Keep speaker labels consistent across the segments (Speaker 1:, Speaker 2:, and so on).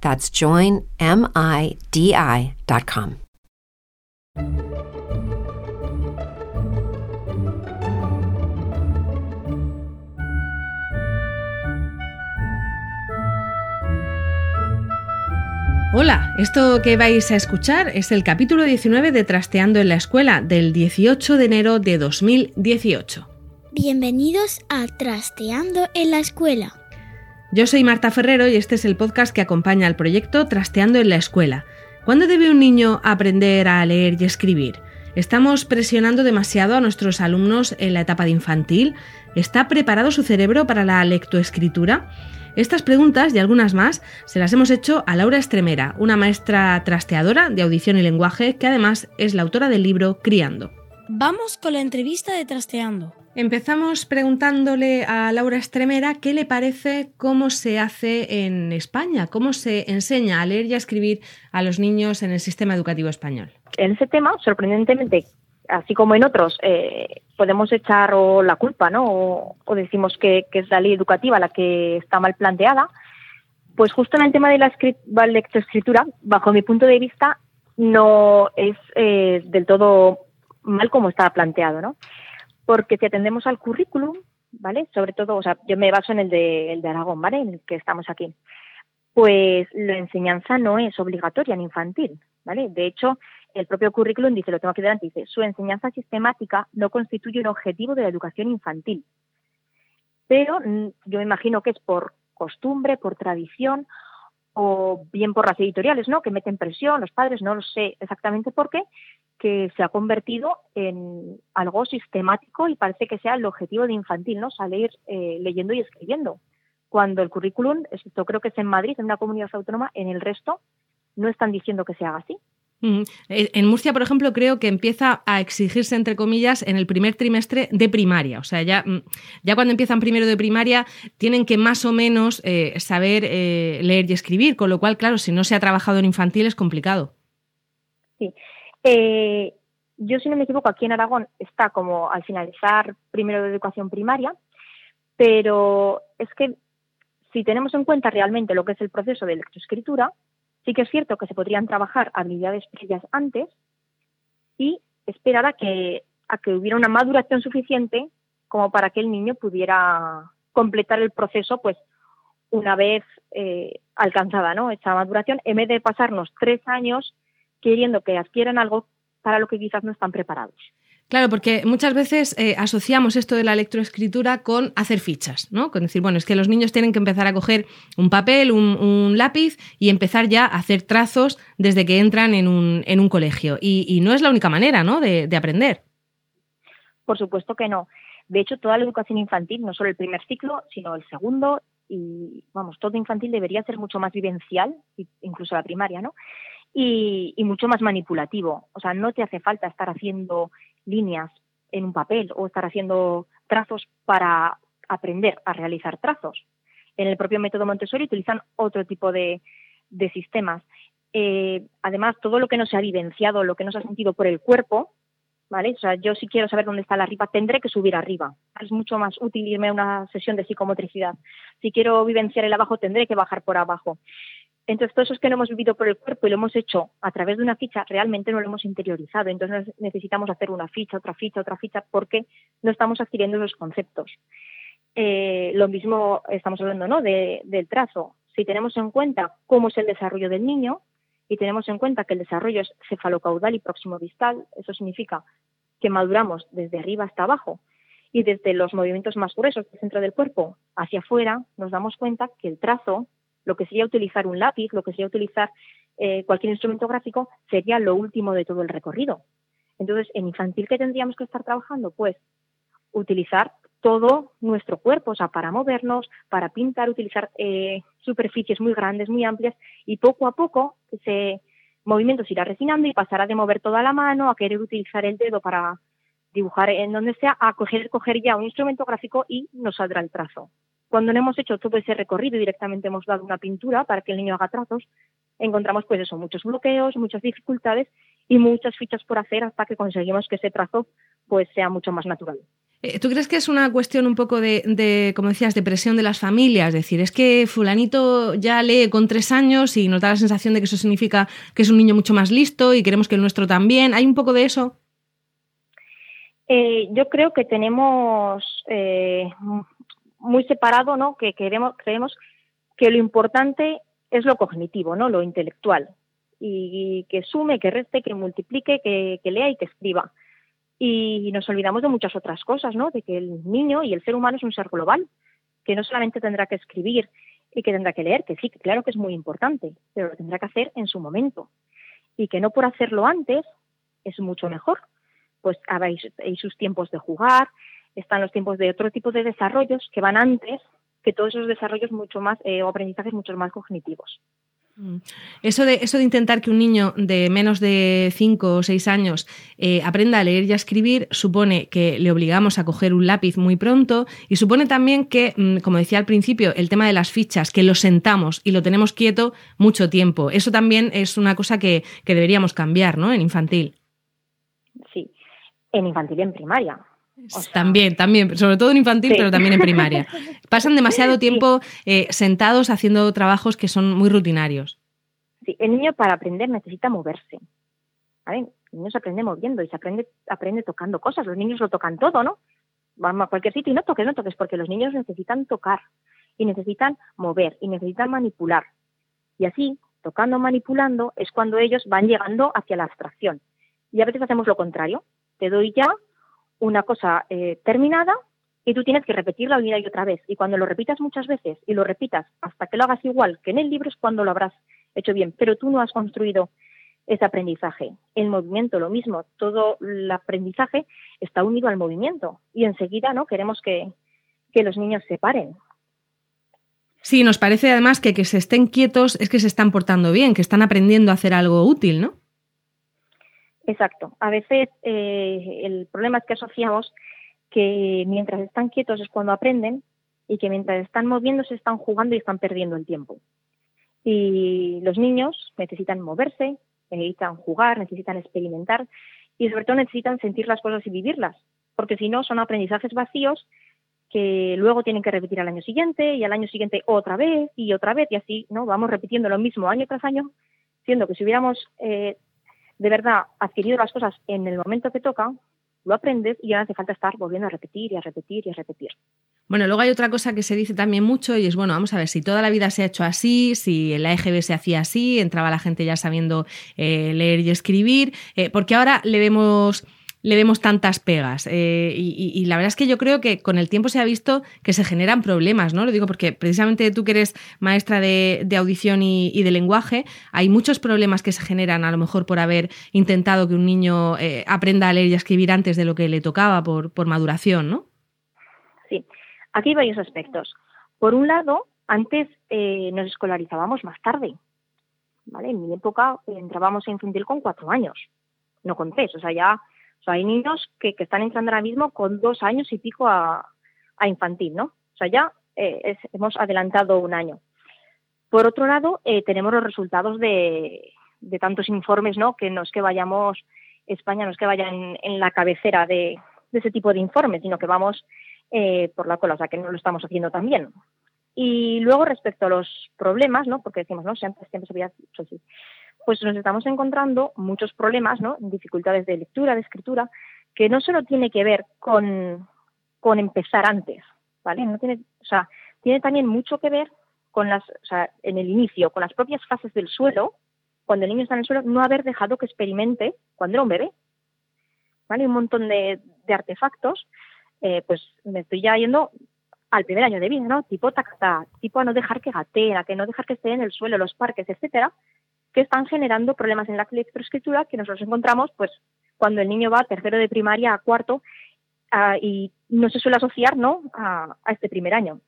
Speaker 1: That's joinmidi.com.
Speaker 2: Hola, esto que vais a escuchar es el capítulo 19 de Trasteando en la Escuela del 18 de enero de 2018.
Speaker 3: Bienvenidos a Trasteando en la Escuela.
Speaker 2: Yo soy Marta Ferrero y este es el podcast que acompaña al proyecto Trasteando en la Escuela. ¿Cuándo debe un niño aprender a leer y escribir? ¿Estamos presionando demasiado a nuestros alumnos en la etapa de infantil? ¿Está preparado su cerebro para la lectoescritura? Estas preguntas y algunas más se las hemos hecho a Laura Estremera, una maestra trasteadora de audición y lenguaje que además es la autora del libro Criando.
Speaker 3: Vamos con la entrevista de Trasteando.
Speaker 2: Empezamos preguntándole a Laura Estremera qué le parece cómo se hace en España, cómo se enseña a leer y a escribir a los niños en el sistema educativo español.
Speaker 4: En ese tema, sorprendentemente, así como en otros, eh, podemos echar la culpa, ¿no? O, decimos que, es la ley educativa la que está mal planteada. Pues justo en el tema de la, lectoescritura, bajo mi punto de vista, no es eh, del todo mal como está planteado, ¿no? Porque si atendemos al currículum, ¿vale? Sobre todo, o sea, yo me baso en el de, el de Aragón, ¿vale? En el que estamos aquí. Pues la enseñanza no es obligatoria ni infantil, ¿vale? De hecho, el propio currículum dice, lo tengo aquí delante, dice, su enseñanza sistemática no constituye un objetivo de la educación infantil. Pero mm, yo me imagino que es por costumbre, por tradición o bien por las editoriales, ¿no? Que meten presión, los padres, no lo sé exactamente por qué, que se ha convertido en algo sistemático y parece que sea el objetivo de infantil, ¿no? Salir eh, leyendo y escribiendo. Cuando el currículum, esto creo que es en Madrid, en una comunidad autónoma, en el resto no están diciendo que se haga así.
Speaker 2: Eh, en Murcia, por ejemplo, creo que empieza a exigirse, entre comillas, en el primer trimestre de primaria. O sea, ya, mm, ya cuando empiezan primero de primaria, tienen que más o menos eh, saber eh, leer y escribir, con lo cual, claro, si no se ha trabajado en infantil es complicado.
Speaker 4: Sí. Yo, si no me equivoco, aquí en Aragón está como al finalizar primero de educación primaria, pero es que si tenemos en cuenta realmente lo que es el proceso de lectoescritura, Sí que es cierto que se podrían trabajar habilidades previas antes y esperar a que, a que hubiera una maduración suficiente como para que el niño pudiera completar el proceso pues una vez eh, alcanzada ¿no? esa maduración, en vez de pasarnos tres años queriendo que adquieran algo para lo que quizás no están preparados.
Speaker 2: Claro, porque muchas veces eh, asociamos esto de la electroescritura con hacer fichas, ¿no? Con decir, bueno, es que los niños tienen que empezar a coger un papel, un, lápiz y empezar ya a hacer trazos desde que entran en un, en un colegio. Y, no es la única manera, ¿no? De, de aprender.
Speaker 4: Por supuesto que no. De hecho, toda la educación infantil, no solo el primer ciclo, sino el segundo y, vamos, todo infantil debería ser mucho más vivencial, incluso la primaria, ¿no? Y, mucho más manipulativo. O sea, no te hace falta estar haciendo líneas en un papel o estar haciendo trazos para aprender a realizar trazos. En el propio método Montessori utilizan otro tipo de, sistemas. Eh, además, todo lo que no se ha vivenciado, lo que no se ha sentido por el cuerpo, ¿vale? O sea, yo si quiero saber dónde está la arriba, tendré que subir arriba. Es mucho más útil irme a una sesión de psicomotricidad. Si quiero vivenciar el abajo, tendré que bajar por abajo. Entonces, todo eso es que no hemos vivido por el cuerpo y lo hemos hecho a través de una ficha, realmente no lo hemos interiorizado. Entonces, necesitamos hacer una ficha, otra ficha, otra ficha, porque no estamos adquiriendo esos conceptos. Eh, lo mismo estamos hablando ¿no? del trazo. Si tenemos en cuenta cómo es el desarrollo del niño, y tenemos en cuenta que el desarrollo es cefalocaudal y próximo distal, eso significa que maduramos desde arriba hasta abajo y desde los movimientos más gruesos del centro del cuerpo hacia afuera, nos damos cuenta que el trazo, lo que sería utilizar un lápiz, lo que sería utilizar eh, cualquier instrumento gráfico, sería lo último de todo el recorrido. Entonces, en infantil, ¿qué tendríamos que estar trabajando? Pues utilizar todo nuestro cuerpo, o sea, para movernos, para pintar, utilizar eh, superficies muy grandes, muy amplias, y poco a poco ese movimiento se irá refinando y pasará de mover toda la mano a querer utilizar el dedo para dibujar en donde sea, a coger, coger ya un instrumento gráfico y nos saldrá el trazo. Cuando no hemos hecho todo ese recorrido y directamente hemos dado una pintura para que el niño haga trazos, encontramos pues eso, muchos bloqueos, muchas dificultades y muchas fichas por hacer hasta que conseguimos que ese trazo pues sea mucho más natural.
Speaker 2: Eh, ¿Tú crees que es una cuestión un poco de, como decías, de presión de las familias? Es decir, es que fulanito ya lee con tres años y nos da la sensación de que eso significa que es un niño mucho más listo y queremos que el nuestro también. ¿Hay un poco de eso?
Speaker 4: Eh, yo creo que tenemos eh, muy separado, ¿no? Que queremos, creemos que lo importante es lo cognitivo, ¿no? Lo intelectual. Y, que sume, que reste, que multiplique, que lea y que escriba y nos olvidamos de muchas otras cosas, ¿no? De que el niño y el ser humano es un ser global, que no solamente tendrá que escribir y que tendrá que leer, que sí, claro que es muy importante, pero lo tendrá que hacer en su momento. Y que no por hacerlo antes es mucho mejor. Pues hay sus tiempos de jugar, están los tiempos de otro tipo de desarrollos que van antes que todos esos desarrollos mucho más eh, o aprendizajes mucho más cognitivos.
Speaker 2: Mm. Eso de, eso de intentar que un niño de menos de 5 o 6 años eh, aprenda a leer y a escribir supone que le obligamos a coger un lápiz muy pronto y supone también que, mm, como decía al principio, el tema de las fichas, que lo sentamos y lo tenemos quieto mucho tiempo. Eso también es una cosa que, que deberíamos cambiar, ¿no? En infantil.
Speaker 4: Sí, en infantil y en primaria
Speaker 2: también, también, sobre todo en infantil, pero también en primaria. Pasan demasiado tiempo eh, sentados haciendo trabajos que son muy rutinarios.
Speaker 4: Sí, el niño para aprender necesita moverse. El niño se aprende moviendo y se aprende, aprende tocando cosas. Los niños lo tocan todo, ¿no? Vamos a cualquier sitio y no toques, no toques, porque los niños necesitan tocar y necesitan mover y necesitan manipular. Y así, tocando, manipulando, es cuando ellos van llegando hacia la abstracción. Y a veces hacemos lo contrario. Te doy ya una cosa eh, terminada y tú tienes que repetirla una y otra vez. Y cuando lo repitas muchas veces y lo repitas hasta que lo hagas igual que en el libro es cuando lo habrás hecho bien. Pero tú no has construido ese aprendizaje. El movimiento, lo mismo. Todo el aprendizaje está unido al movimiento. Y enseguida no queremos que, que los niños se paren.
Speaker 2: Sí, nos parece además que que se estén quietos es que se están portando bien, que están aprendiendo a hacer algo útil, ¿no?
Speaker 4: Exacto. A veces eh, el problema es que asociamos que mientras están quietos es cuando aprenden y que mientras están moviéndose están jugando y están perdiendo el tiempo. Y los niños necesitan moverse, necesitan jugar, necesitan experimentar y sobre todo necesitan sentir las cosas y vivirlas, porque si no son aprendizajes vacíos que luego tienen que repetir al año siguiente y al año siguiente otra vez y otra vez y así no vamos repitiendo lo mismo año tras año, siendo que si hubiéramos eh, de verdad adquirido las cosas en el momento que toca, lo aprendes y ya hace falta estar volviendo a repetir y a repetir y a repetir.
Speaker 2: Bueno, luego hay otra cosa que se dice también mucho y es, bueno, vamos a ver, si toda la vida se ha hecho así, si la EGB se hacía así, entraba la gente ya sabiendo eh, leer y escribir, eh, porque ahora le vemos le vemos tantas pegas. Eh, y, la verdad es que yo creo que con el tiempo se ha visto que se generan problemas, ¿no? Lo digo porque precisamente tú que eres maestra de, audición y, de lenguaje, hay muchos problemas que se generan a lo mejor por haber intentado que un niño eh, aprenda a leer y a escribir antes de lo que le tocaba por, por maduración, ¿no?
Speaker 4: Sí, aquí hay varios aspectos. Por un lado, antes eh, nos escolarizábamos más tarde. ¿vale? En mi época entrábamos en infantil con cuatro años, no con tres, o sea, ya o sea, hay niños que, están entrando ahora mismo con dos años y pico a, infantil, ¿no? O sea, ya eh, hemos adelantado un año. Por otro lado, eh, tenemos los resultados de, tantos informes, ¿no? Que no es que vayamos, España no es que vaya en, la cabecera de, ese tipo de informes, sino que vamos eh, por la cola, o sea, que no lo estamos haciendo tan bien. Y luego, respecto a los problemas, ¿no? Porque decimos, ¿no? Siempre, siempre se había pues nos estamos encontrando muchos problemas, ¿no? Dificultades de lectura, de escritura, que no solo tiene que ver con, con empezar antes, ¿vale? No tiene, o sea, tiene también mucho que ver con las, o sea, en el inicio, con las propias fases del suelo, cuando el niño está en el suelo, no haber dejado que experimente cuando era un bebé. ¿Vale? Un montón de, artefactos, eh, pues me estoy ya yendo al primer año de vida, ¿no? Tipo tacta, tipo a no dejar que gateen, a que no dejar que esté en el suelo, los parques, etcétera, que están generando problemas en la lectoescritura que nosotros encontramos, pues, cuando el niño va tercero de primaria a cuarto y no se suele asociar, ¿no? A, este primer año.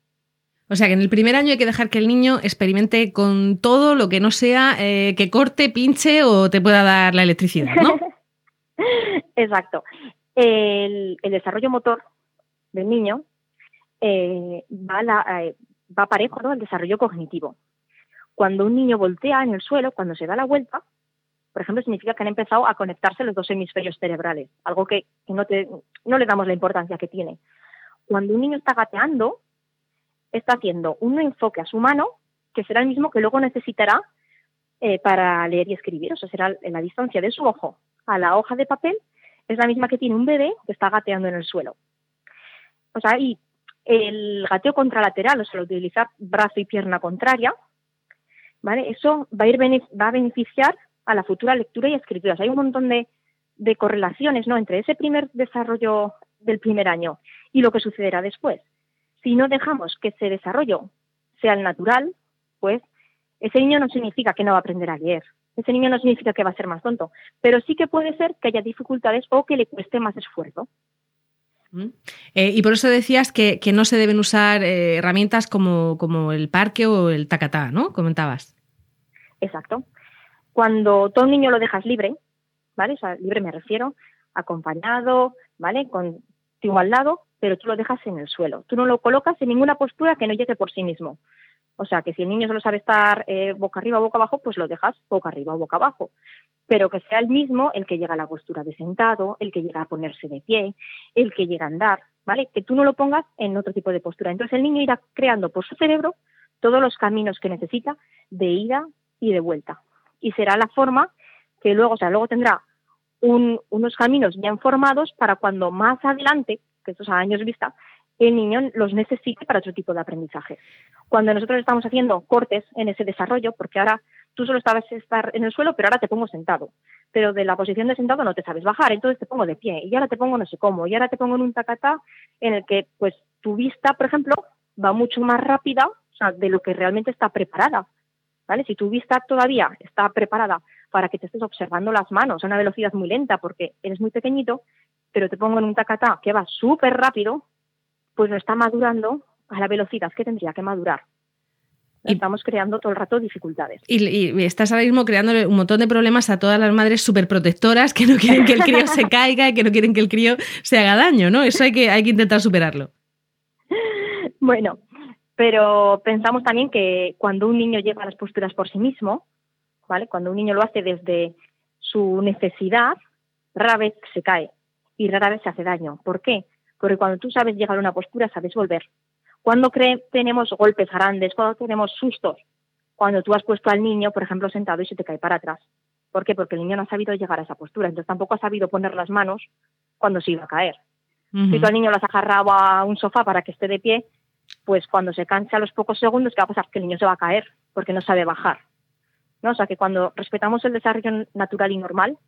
Speaker 2: O sea que en el primer año hay que dejar que el niño experimente con todo lo que no sea eh, que corte, pinche o te pueda dar la electricidad, ¿no?
Speaker 4: Exacto. El, desarrollo motor del niño eh, va, la, eh, va parejo ¿no? al desarrollo cognitivo. Cuando un niño voltea en el suelo, cuando se da la vuelta, por ejemplo, significa que han empezado a conectarse los dos hemisferios cerebrales, algo que, no, no le damos la importancia que tiene. Cuando un niño está gateando, está haciendo un enfoque a su mano que será el mismo que luego necesitará eh, para leer y escribir. O sea, será la distancia de su ojo a la hoja de papel es la misma que tiene un bebé que está gateando en el suelo. O sea, y el gateo contralateral, o sea, utilizar brazo y pierna contraria, ¿vale? Eso va a, ir, va a beneficiar a la futura lectura y escritura. hay un montón de, correlaciones ¿no? entre ese primer desarrollo del primer año y lo que sucederá después. Si no dejamos que ese desarrollo sea el natural, pues ese niño no significa que no va a aprender a leer. Ese niño no significa que va a ser más tonto, pero sí que puede ser que haya dificultades o que le cueste más esfuerzo.
Speaker 2: Eh, y por eso decías que, no se deben usar eh, herramientas como, como, el parque o el tacatá, ¿no? Comentabas.
Speaker 4: Exacto. Cuando todo niño lo dejas libre, ¿vale? O sea, libre me refiero, acompañado, ¿vale? Contigo al lado, pero tú lo dejas en el suelo. Tú no lo colocas en ninguna postura que no llegue por sí mismo. O sea, que si el niño solo sabe estar eh, boca arriba o boca abajo, pues lo dejas boca arriba o boca abajo. Pero que sea el mismo el que llega a la postura de sentado, el que llega a ponerse de pie, el que llega a andar, ¿vale? Que tú no lo pongas en otro tipo de postura. Entonces el niño irá creando por su cerebro todos los caminos que necesita de ida y de vuelta y será la forma que luego, o sea, luego tendrá unos caminos bien formados para cuando más adelante, que estos a años vista, el niño los necesite para otro tipo de aprendizaje. Cuando nosotros estamos haciendo cortes en ese desarrollo, porque ahora tú solo estabas estar en el suelo, pero ahora te pongo sentado. Pero de la posición de sentado no te sabes bajar, entonces te pongo de pie, y ahora te pongo no sé cómo, y ahora te pongo en un tacatá en el que, pues, tu vista, por ejemplo, va mucho más rápida, de lo que realmente está preparada. Si tu vista todavía está preparada para que te estés observando las manos a una velocidad muy lenta porque eres muy pequeñito, pero te pongo en un tacatá que va súper rápido, pues no está madurando a la velocidad que tendría que madurar. Estamos creando todo el rato dificultades.
Speaker 2: Y, estás ahora mismo creando un montón de problemas a todas las madres súper protectoras que no quieren que el crío se caiga y que no quieren que el crío se haga daño, ¿no? Eso hay que, hay que intentar superarlo.
Speaker 4: Bueno, pero pensamos también que cuando un niño llega a las posturas por sí mismo, ¿vale? Cuando un niño lo hace desde su necesidad, rara vez se cae y rara vez se hace daño. ¿Por qué? Porque cuando tú sabes llegar a una postura, sabes volver. Cuando tenemos golpes grandes, cuando tenemos sustos, cuando tú has puesto al niño, por ejemplo, sentado y se te cae para atrás. ¿Por qué? Porque el niño no ha sabido llegar a esa postura, entonces tampoco ha sabido poner las manos cuando se iba a caer. Si tú al niño lo has agarrado a un sofá para que esté de pie, pues cuando se cansa a los pocos segundos, ¿qué va a pasar? Que el niño se va a caer porque no sabe bajar. ¿no? O sea que cuando respetamos el desarrollo natural y normal,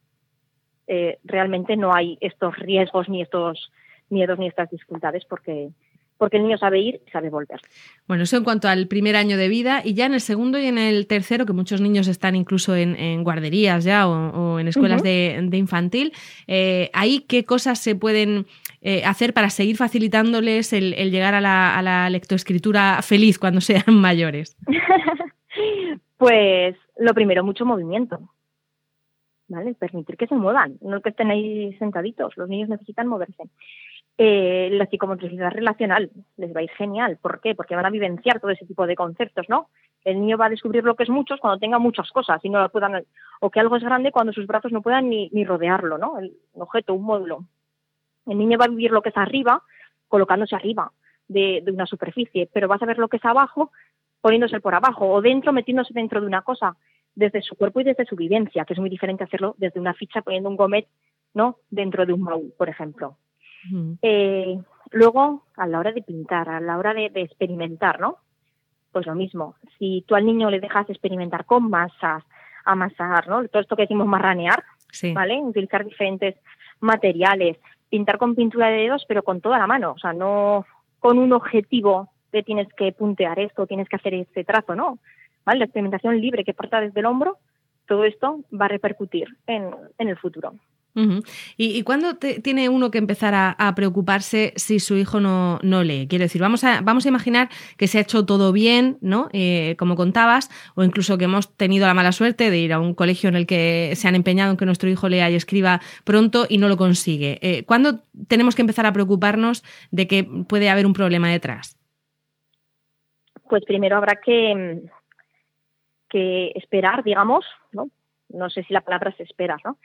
Speaker 4: eh, realmente no hay estos riesgos ni estos miedos ni estas dificultades porque porque el niño sabe ir y sabe volver.
Speaker 2: Bueno, eso en cuanto al primer año de vida y ya en el segundo y en el tercero, que muchos niños están incluso en, guarderías ya o, en escuelas de, infantil, eh, ahí qué cosas se pueden eh, hacer para seguir facilitándoles el, llegar a la, lectoescritura feliz cuando sean mayores?
Speaker 4: pues lo primero, mucho movimiento. ¿Vale? Permitir que se muevan, no que estén ahí sentaditos. Los niños necesitan moverse. Eh, la psicomotricidad relacional les va a ir genial. ¿Por qué? Porque van a vivenciar todo ese tipo de conceptos, ¿no? El niño va a descubrir lo que es muchos cuando tenga muchas cosas y no lo puedan, o que algo es grande cuando sus brazos no puedan ni, rodearlo, ¿no? El objeto, un módulo. El niño va a vivir lo que es arriba, colocándose arriba de, una superficie, pero va a saber lo que es abajo, poniéndose por abajo, o dentro, metiéndose dentro de una cosa, desde su cuerpo y desde su vivencia, que es muy diferente hacerlo desde una ficha poniendo un gomet, ¿no? Dentro de un baúl, por ejemplo. Eh, luego, a la hora de pintar, a la hora de, de, experimentar, ¿no? Pues lo mismo. Si tú al niño le dejas experimentar con masas, amasar, ¿no? Todo esto que decimos marranear, ¿vale? Utilizar diferentes materiales, pintar con pintura de dedos, pero con toda la mano, o sea, no con un objetivo que tienes que puntear esto, tienes que hacer este trazo, ¿no? ¿Vale? La experimentación libre que parta desde el hombro, todo esto va a repercutir en, en el futuro.
Speaker 2: ¿Y, cuándo tiene uno que empezar a, preocuparse si su hijo no, no, lee? Quiero decir, vamos a, vamos a imaginar que se ha hecho todo bien, ¿no? Eh, como contabas, o incluso que hemos tenido la mala suerte de ir a un colegio en el que se han empeñado en que nuestro hijo lea y escriba pronto y no lo consigue. Eh, ¿Cuándo tenemos que empezar a preocuparnos de que puede haber un problema detrás?
Speaker 4: Pues primero habrá que, que esperar, digamos, ¿no? No sé si la palabra es esperar, ¿no?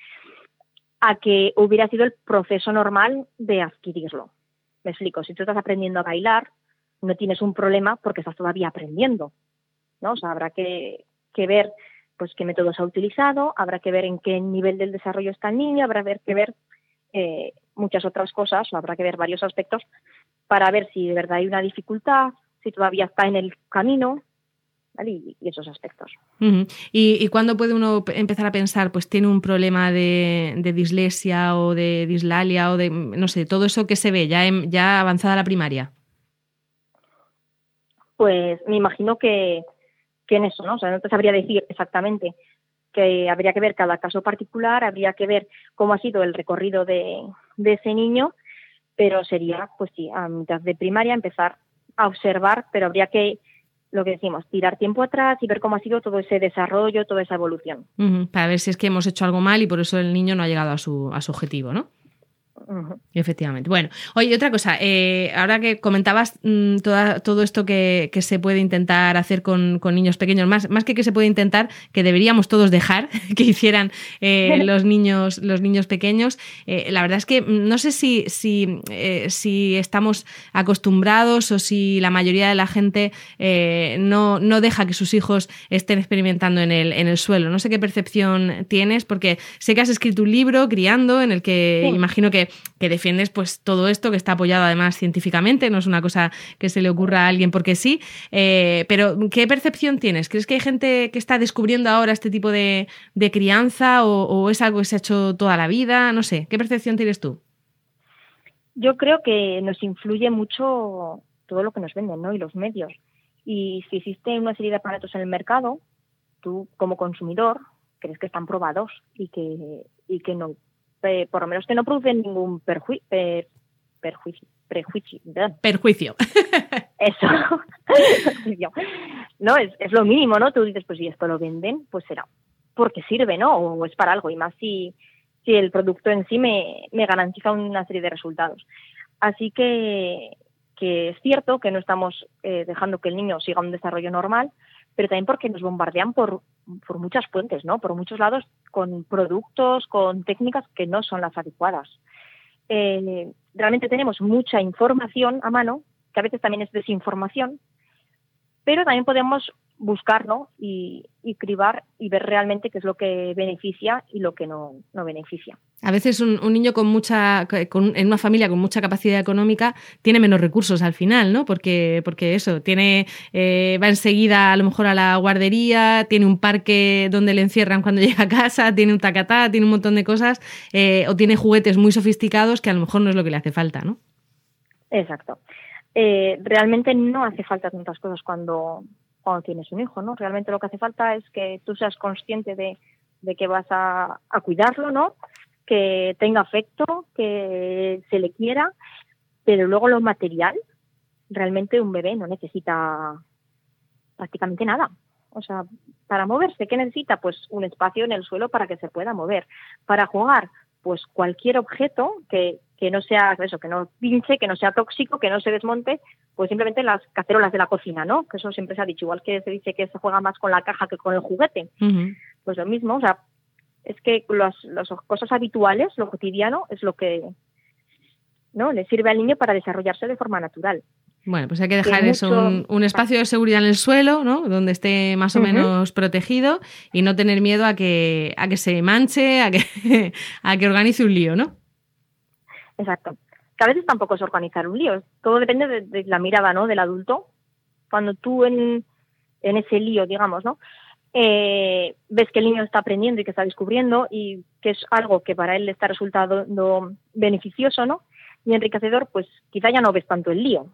Speaker 4: A que hubiera sido el proceso normal de adquirirlo. Me explico, si tú estás aprendiendo a bailar, no tienes un problema porque estás todavía aprendiendo, ¿no? O sea, habrá que, ver pues qué métodos ha utilizado, habrá que ver en qué nivel del desarrollo está el niño, habrá que ver eh, muchas otras cosas, o habrá que ver varios aspectos para ver si de verdad hay una dificultad, si todavía está en el camino, y, esos aspectos.
Speaker 2: ¿Y, cuándo puede uno empezar a pensar, pues tiene un problema de, dislexia o de dislalia o de, no sé, todo eso que se ve ya, ya avanzada la primaria?
Speaker 4: Pues me imagino que, en eso, ¿no? O sea, no te sabría decir exactamente que habría que ver cada caso particular, habría que ver cómo ha sido el recorrido de, de ese niño, pero sería, pues sí, a mitad de primaria empezar a observar, pero habría que lo que decimos, tirar tiempo atrás y ver cómo ha sido todo ese desarrollo, toda esa evolución.
Speaker 2: para ver si es que hemos hecho algo mal y por eso el niño no ha llegado a su, a su objetivo, ¿no? Efectivamente. Bueno, oye, otra cosa, eh, ahora que comentabas mm, todo esto que, se puede intentar hacer con, niños pequeños, más, más que que se puede intentar, que deberíamos todos dejar que hicieran eh, los, niños, los niños pequeños, eh, la verdad es que no sé si, si, si, estamos acostumbrados o si la mayoría de la gente no, no, deja que sus hijos estén experimentando en el, en el suelo. No sé qué percepción tienes, porque sé que has escrito un libro, Criando, en el que imagino que que defiendes pues todo esto que está apoyado además científicamente, no es una cosa que se le ocurra a alguien porque sí, eh, pero ¿qué percepción tienes? ¿Crees que hay gente que está descubriendo ahora este tipo de, crianza o, es algo que se ha hecho toda la vida? No sé, ¿qué percepción tienes tú?
Speaker 4: Yo creo que nos influye mucho todo lo que nos venden, ¿no? Y los medios. Y si existe una serie de aparatos en el mercado, tú como consumidor crees que están probados y que, y que no por lo menos que no producen ningún perjuicio. perjuicio. Prejuicio.
Speaker 2: Perjuicio.
Speaker 4: Eso. no, es, es lo mínimo, ¿no? Tú dices, pues si esto lo venden, pues será porque sirve, ¿no? O es para algo, y más si, si el producto en sí me, me garantiza una serie de resultados. Así que, que es cierto que no estamos eh, dejando que el niño siga un desarrollo normal, pero también porque nos bombardean por, por muchas fuentes, ¿no? Por muchos lados con productos, con técnicas que no son las adecuadas. Eh, realmente tenemos mucha información a mano, que a veces también es desinformación, pero también podemos buscarlo y, y, cribar y ver realmente qué es lo que beneficia y lo que no, no beneficia.
Speaker 2: A veces un, niño con mucha, en una familia con mucha capacidad económica tiene menos recursos al final, ¿no? Porque, porque eso, tiene, eh, va enseguida a lo mejor a la guardería, tiene un parque donde le encierran cuando llega a casa, tiene un tacatá, tiene un montón de cosas, eh, o tiene juguetes muy sofisticados que a lo mejor no es lo que le hace falta, ¿no?
Speaker 4: Exacto. Eh, realmente no hace falta tantas cosas cuando, cuando tienes un hijo, ¿no? Realmente lo que hace falta es que tú seas consciente de, que vas a, cuidarlo, ¿no? Que tenga afecto, que se le quiera, pero luego lo material, realmente un bebé no necesita prácticamente nada. O sea, para moverse, ¿qué necesita? Pues un espacio en el suelo para que se pueda mover. Para jugar, pues cualquier objeto que, que no sea eso, que no pinche, que no sea tóxico, que no se desmonte, pues simplemente las cacerolas de la cocina, ¿no? Que eso siempre se ha dicho, igual que se dice que se juega más con la caja que con el juguete. Pues lo mismo, o sea, es que las cosas habituales, lo cotidiano, es lo que no le sirve al niño para desarrollarse de forma natural.
Speaker 2: Bueno, pues hay que dejar eso, un, espacio de seguridad en el suelo, ¿no? Donde esté más o menos protegido y no tener miedo a que, a que se manche, a que, a que organice un lío, ¿no?
Speaker 4: Exacto. Que a veces tampoco es organizar un lío, todo depende de, la mirada, ¿no? Del adulto. Cuando tú en, en ese lío, digamos, ¿no? eh, ves que el niño está aprendiendo y que está descubriendo y que es algo que para él le está resultando beneficioso ¿no? y enriquecedor, pues quizá ya no ves tanto el lío.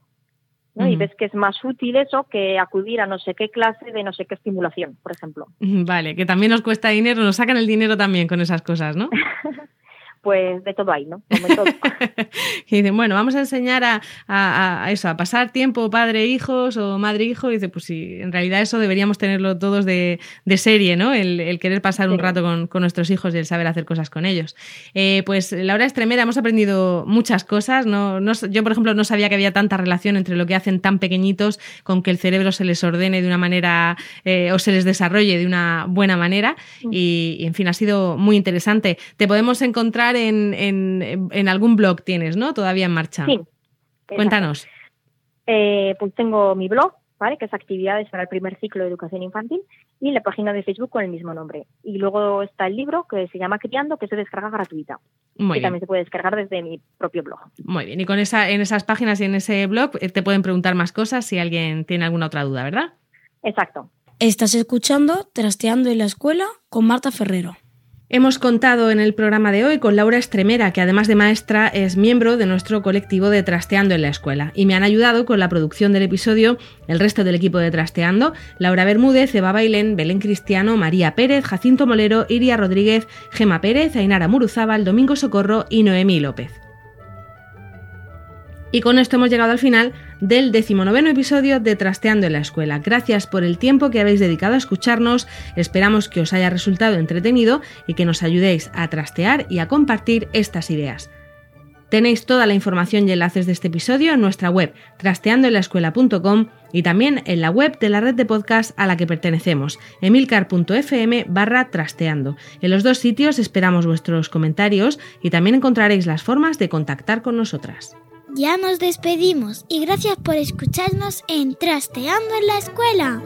Speaker 4: ¿no? Y ves que es más útil eso que acudir a no sé qué clase de no sé qué estimulación, por ejemplo.
Speaker 2: Vale, que también nos cuesta dinero, nos sacan el dinero también con esas cosas, ¿no?
Speaker 4: pues de todo ahí, ¿no?
Speaker 2: y dicen, bueno, vamos a enseñar a, eso, a pasar tiempo padre-hijos o madre-hijo. Y dice, pues sí, en realidad eso deberíamos tenerlo todos de, serie, ¿no? El, querer pasar un rato con, nuestros hijos y el saber hacer cosas con ellos. Eh, pues Laura Estremera, hemos aprendido muchas cosas. No, yo, por ejemplo, no sabía que había tanta relación entre lo que hacen tan pequeñitos con que el cerebro se les ordene de una manera eh, o se les desarrolle de una buena manera. Mm. y, en fin, ha sido muy interesante. Te podemos encontrar en, algún blog, tienes, ¿no? Todavía en marcha.
Speaker 4: Sí.
Speaker 2: Cuéntanos.
Speaker 4: Eh, pues tengo mi blog, ¿vale? Que es actividades para el primer ciclo de educación infantil y la página de Facebook con el mismo nombre. Y luego está el libro que se llama Criando, que se descarga gratuita. Muy y también se puede descargar desde mi propio blog.
Speaker 2: Muy bien. Y con esa, en esas páginas y en ese blog eh, te pueden preguntar más cosas si alguien tiene alguna otra duda, ¿verdad?
Speaker 4: Exacto.
Speaker 3: Estás escuchando Trasteando en la Escuela con Marta Ferrero.
Speaker 2: Hemos contado en el programa de hoy con Laura Estremera, que además de maestra es miembro de nuestro colectivo de Trasteando en la Escuela, y me han ayudado con la producción del episodio el resto del equipo de Trasteando, Laura Bermúdez, Eva Bailén, Belén Cristiano, María Pérez, Jacinto Molero, Iria Rodríguez, Gema Pérez, Ainara Muruzábal, Domingo Socorro y Noemí López. Y con esto hemos llegado al final del decimonoveno episodio de Trasteando en la Escuela. Gracias por el tiempo que habéis dedicado a escucharnos. Esperamos que os haya resultado entretenido y que nos ayudéis a trastear y a compartir estas ideas. Tenéis toda la información y enlaces de este episodio en nuestra web trasteandoenlaescuela.com y también en la web de la red de podcast a la que pertenecemos, emilcar.fm barra trasteando. En los dos sitios esperamos vuestros comentarios y también encontraréis las formas de contactar con nosotras.
Speaker 3: Ya nos despedimos y gracias por escucharnos en Trasteando en la Escuela.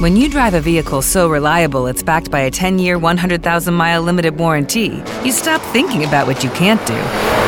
Speaker 5: When you drive a vehicle so reliable it's backed by a 10 year, 100,000 mile limited warranty, you stop thinking about what you can't do